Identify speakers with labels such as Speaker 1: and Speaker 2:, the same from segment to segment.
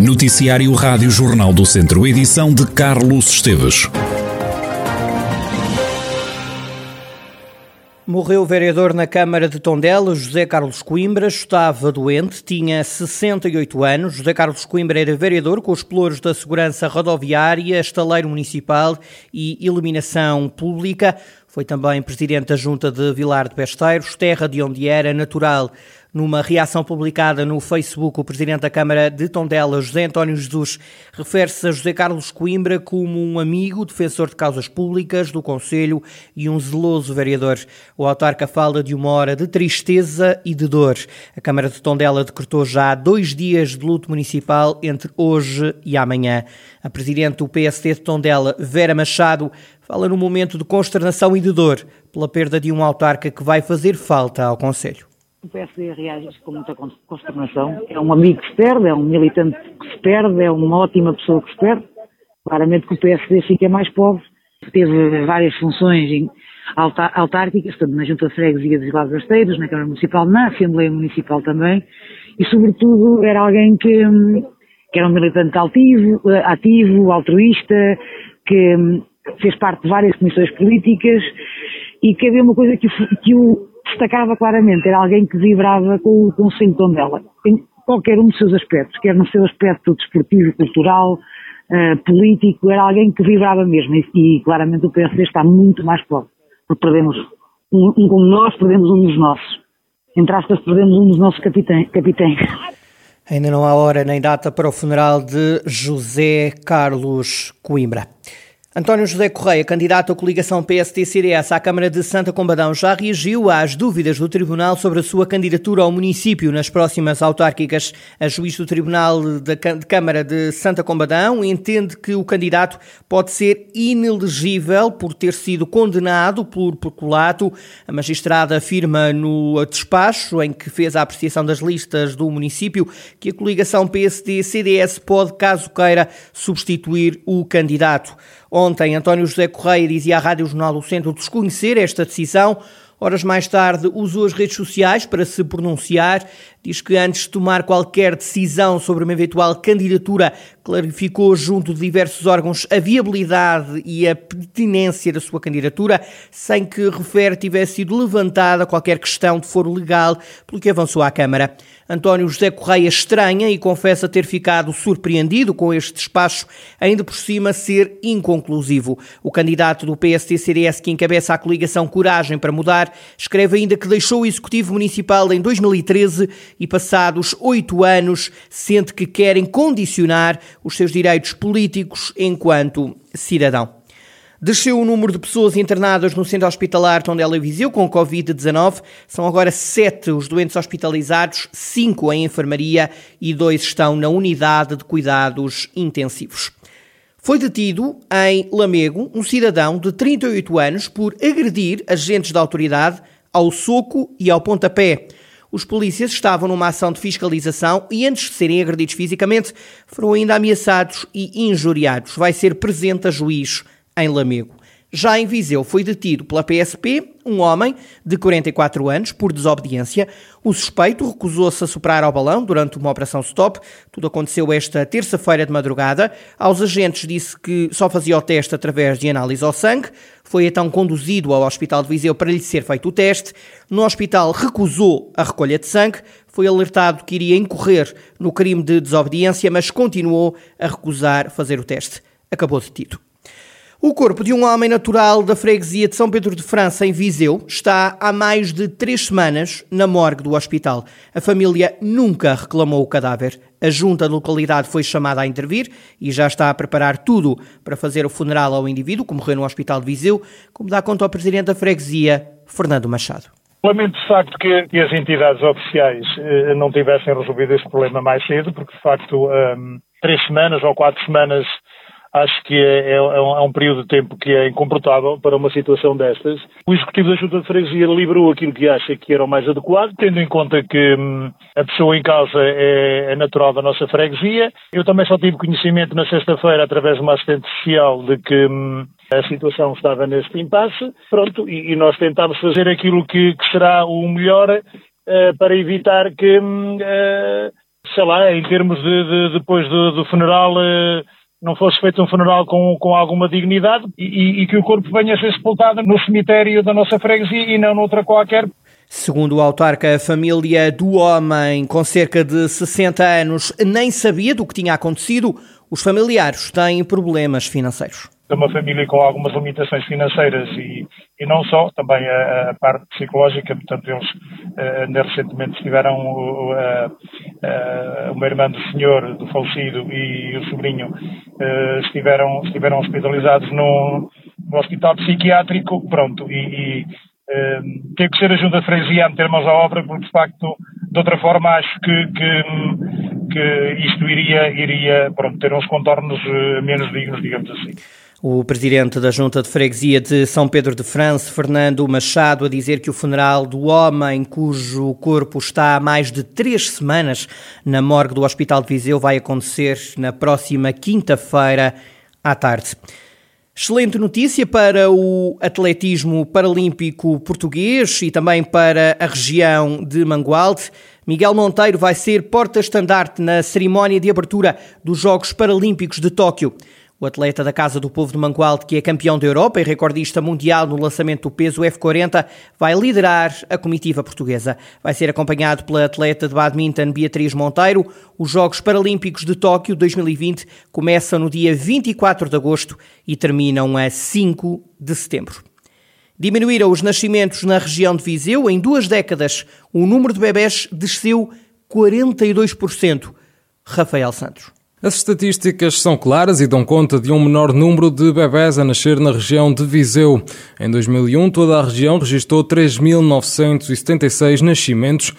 Speaker 1: Noticiário Rádio Jornal do Centro, edição de Carlos Esteves.
Speaker 2: Morreu o vereador na Câmara de Tondela, José Carlos Coimbra, estava doente, tinha 68 anos. José Carlos Coimbra era vereador com os pelouros da segurança rodoviária, estaleiro municipal e iluminação pública. Foi também presidente da Junta de Vilar de Pesteiros, terra de onde era natural. Numa reação publicada no Facebook, o Presidente da Câmara de Tondela, José António Jesus, refere-se a José Carlos Coimbra como um amigo, defensor de causas públicas do Conselho e um zeloso vereador. O autarca fala de uma hora de tristeza e de dor. A Câmara de Tondela decretou já dois dias de luto municipal entre hoje e amanhã. A Presidente do PSD de Tondela, Vera Machado, fala num momento de consternação e de dor pela perda de um autarca que vai fazer falta ao Conselho.
Speaker 3: O PSD reage com muita consternação. É um amigo que se perde, é um militante que se perde, é uma ótima pessoa que se perde. Claramente que o PSD fica mais pobre. Teve várias funções autárquicas, tanto na Junta de Freguesia dos Lados Rasteiros, na Câmara Municipal, na Assembleia Municipal também. E, sobretudo, era alguém que, que era um militante ativo, ativo, altruísta, que fez parte de várias comissões políticas e que havia uma coisa que, que o destacava claramente, era alguém que vibrava com o Conselho de Tondela, em qualquer um dos seus aspectos, quer no seu aspecto desportivo, cultural, uh, político, era alguém que vibrava mesmo e, e, claramente o PSD está muito mais pobre, porque perdemos um, um como nós, perdemos um dos nossos. Entre aspas, perdemos um dos nossos capitães.
Speaker 2: Ainda não há hora nem data para o funeral de José Carlos Coimbra. António José Correia, candidato à coligação PST-CDS à Câmara de Santa Combadão, já reagiu às dúvidas do Tribunal sobre a sua candidatura ao município nas próximas autárquicas. A juiz do Tribunal de Câmara de Santa Combadão entende que o candidato pode ser inelegível por ter sido condenado por peculato. A magistrada afirma no despacho em que fez a apreciação das listas do município que a coligação PSD-CDS pode, caso queira, substituir o candidato. Ontem, António José Correia dizia à Rádio Jornal do Centro desconhecer esta decisão. Horas mais tarde, usou as redes sociais para se pronunciar. Diz que antes de tomar qualquer decisão sobre uma eventual candidatura, clarificou junto de diversos órgãos a viabilidade e a pertinência da sua candidatura, sem que refere tivesse sido levantada qualquer questão de foro legal, pelo que avançou à Câmara. António José Correia estranha e confessa ter ficado surpreendido com este despacho, ainda por cima ser inconclusivo. O candidato do PST-CDS que encabeça a coligação Coragem para Mudar escreve ainda que deixou o Executivo Municipal em 2013 e passados oito anos sente que querem condicionar os seus direitos políticos enquanto cidadão. Desceu o número de pessoas internadas no centro hospitalar Tondela e Viseu com Covid-19. São agora sete os doentes hospitalizados, cinco em enfermaria e dois estão na unidade de cuidados intensivos. Foi detido em Lamego um cidadão de 38 anos por agredir agentes da autoridade ao soco e ao pontapé. Os polícias estavam numa ação de fiscalização e, antes de serem agredidos fisicamente, foram ainda ameaçados e injuriados. Vai ser presente a juiz em Lamego. Já em Viseu foi detido pela PSP um homem de 44 anos por desobediência. O suspeito recusou-se a soprar ao balão durante uma operação stop. Tudo aconteceu esta terça-feira de madrugada. Aos agentes disse que só fazia o teste através de análise ao sangue. Foi então conduzido ao Hospital de Viseu para lhe ser feito o teste. No hospital recusou a recolha de sangue. Foi alertado que iria incorrer no crime de desobediência, mas continuou a recusar fazer o teste. Acabou detido. O corpo de um homem natural da freguesia de São Pedro de França, em Viseu, está há mais de três semanas na morgue do hospital. A família nunca reclamou o cadáver. A junta da localidade foi chamada a intervir e já está a preparar tudo para fazer o funeral ao indivíduo que morreu no hospital de Viseu, como dá conta ao presidente da freguesia, Fernando Machado.
Speaker 4: Lamento de facto que, que as entidades oficiais eh, não tivessem resolvido este problema mais cedo, porque de facto um, três semanas ou quatro semanas acho que é, é, é, um, é, um, período de tempo que é incomportável para uma situação destas. O Executivo da Junta de Freguesia liberou aquilo que acha que era o mais adequado, tendo em conta que hum, a pessoa em causa é, é, natural da nossa freguesia. Eu também só tive conhecimento na sexta-feira, através de uma assistente social, de que hum, a situação estava neste impasse. Pronto, e, e nós tentámos fazer aquilo que, que será o melhor uh, para evitar que. Hum, uh, sei lá, em termos de, de depois do, do funeral, eh, não fosse feito um funeral com, com alguma dignidade e, e, que o corpo venha a ser sepultado no cemitério da nossa freguesia e não noutra qualquer.
Speaker 2: Segundo o autarca, a família do homem, com cerca de 60 anos, nem sabia do que tinha acontecido. Os familiares têm problemas financeiros
Speaker 4: de uma família com algumas limitações financeiras e, e não só, também a, a parte psicológica, portanto eles uh, recentemente estiveram uh, uh, uma irmã do senhor, do falecido e o sobrinho uh, estiveram, estiveram hospitalizados no, no hospital psiquiátrico, pronto, e, e uh, tem que ser a Junta de Freguesia a meter mãos à obra, porque de facto, de outra forma acho que, que, que isto iria, iria pronto, ter uns contornos menos dignos, digamos assim.
Speaker 2: O presidente da Junta de Freguesia de São Pedro de França, Fernando Machado, a dizer que o funeral do homem cujo corpo está há mais de três semanas na morgue do Hospital de Viseu vai acontecer na próxima quinta-feira à tarde. Excelente notícia para o atletismo paralímpico português e também para a região de Mangualde. Miguel Monteiro vai ser porta-estandarte na cerimónia de abertura dos Jogos Paralímpicos de Tóquio. O atleta da Casa do Povo de Mangualde, que é campeão da Europa e recordista mundial no lançamento do peso F40, vai liderar a comitiva portuguesa. Vai ser acompanhado pela atleta de badminton Beatriz Monteiro. Os Jogos Paralímpicos de Tóquio 2020 começam no dia 24 de agosto e terminam a 5 de setembro. Diminuíram os nascimentos na região de Viseu. Em duas décadas, o número de bebés desceu 42%. Rafael Santos.
Speaker 5: As estatísticas são claras e dão conta de um menor número de bebés a nascer na região de Viseu. Em 2001, toda a região registrou 3.976 nascimentos.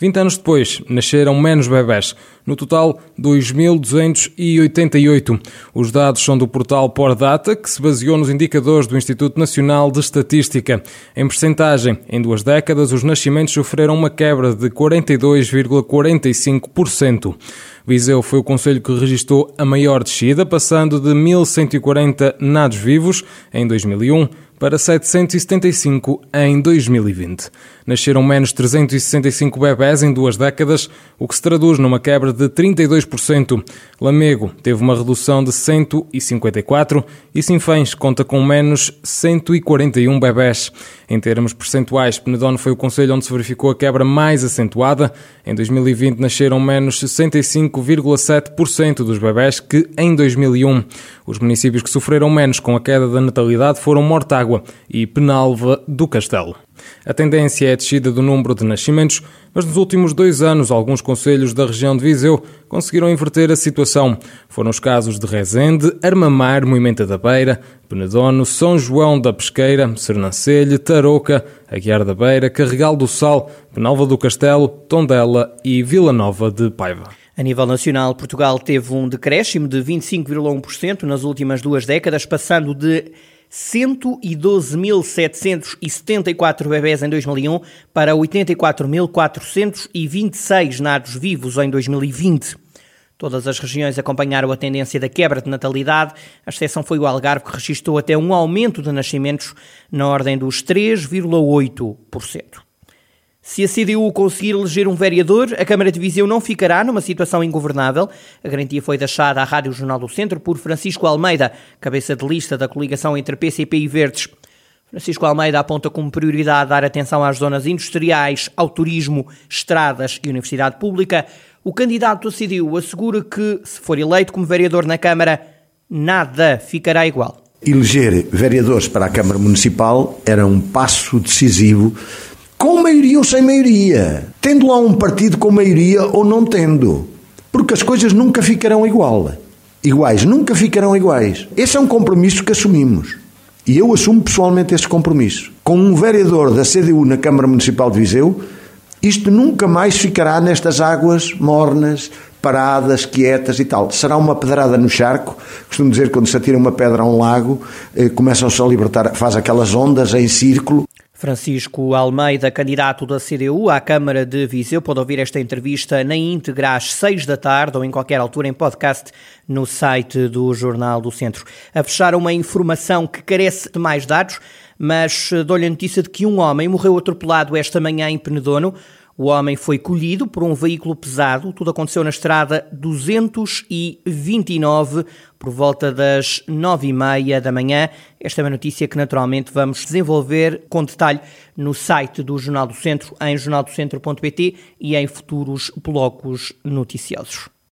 Speaker 5: 20 anos depois, nasceram menos bebés. No total, 2.288. Os dados são do portal Pordata, que se baseou nos indicadores do Instituto Nacional de Estatística. Em percentagem, em duas décadas, os nascimentos sofreram uma quebra de 42,45%. Viseu foi o conselho que registrou a maior descida, passando de 1.140 nados vivos em 2001 para 775 em 2020. Nasceram menos 365 bebés em duas décadas, o que se traduz numa quebra de 32%. Lamego teve uma redução de 154 e Sinfãs conta com menos 141 bebés. Em termos percentuais, Penedono foi o conselho onde se verificou a quebra mais acentuada. Em 2020 nasceram menos 65,7% dos bebés que em 2001. Os municípios que sofreram menos com a queda da natalidade foram Mortágua e Penalva do Castelo. A tendência é a descida do número de nascimentos, mas nos últimos dois anos alguns conselhos da região de Viseu conseguiram inverter a situação. Foram os casos de Rezende, Armamar, Moimenta da Beira, Penedono, São João da Pesqueira, Sernancelho, Tarouca, Aguiar da Beira, Carregal do Sal, Penalva do Castelo, Tondela e Vila Nova de Paiva.
Speaker 2: A nível nacional, Portugal teve um decréscimo de 25,1% nas últimas duas décadas, passando de 112.774 bebés em 2001 para 84.426 nados vivos em 2020. Todas as regiões acompanharam a tendência da quebra de natalidade, a exceção foi o Algarve, que registrou até um aumento de nascimentos na ordem dos 3,8%. Se a CDU conseguir eleger um vereador, a Câmara de Viseu não ficará numa situação ingovernável. A garantia foi deixada à Rádio Jornal do Centro por Francisco Almeida, cabeça de lista da coligação entre PCP e Verdes. Francisco Almeida aponta como prioridade dar atenção às zonas industriais, ao turismo, estradas e universidade pública. O candidato da CDU assegura que, se for eleito como vereador na Câmara, nada ficará igual.
Speaker 6: Eleger vereadores para a Câmara Municipal era um passo decisivo com maioria ou sem maioria, tendo lá um partido com maioria ou não tendo, porque as coisas nunca ficarão igual. Iguais, nunca ficarão iguais. Esse é um compromisso que assumimos. E eu assumo pessoalmente esse compromisso. Com um vereador da CDU na Câmara Municipal de Viseu, isto nunca mais ficará nestas águas mornas, paradas, quietas e tal. Será uma pedrada no charco. Costumo dizer que quando se atira uma pedra a um lago, eh, começam-se a libertar, faz aquelas ondas em círculo
Speaker 2: Francisco Almeida, candidato da CDU à Câmara de Viseu, pode ouvir esta entrevista na íntegra às seis da tarde ou em qualquer altura em podcast no site do Jornal do Centro. A fechar uma informação que carece de mais dados, mas dou-lhe a notícia de que um homem morreu atropelado esta manhã em Penedono. O homem foi colhido por um veículo pesado. Tudo aconteceu na estrada 229 por volta das nove e meia da manhã. Esta é uma notícia que naturalmente vamos desenvolver com detalhe no site do Jornal do Centro, em jornaldocentro.pt e em futuros blocos noticiosos.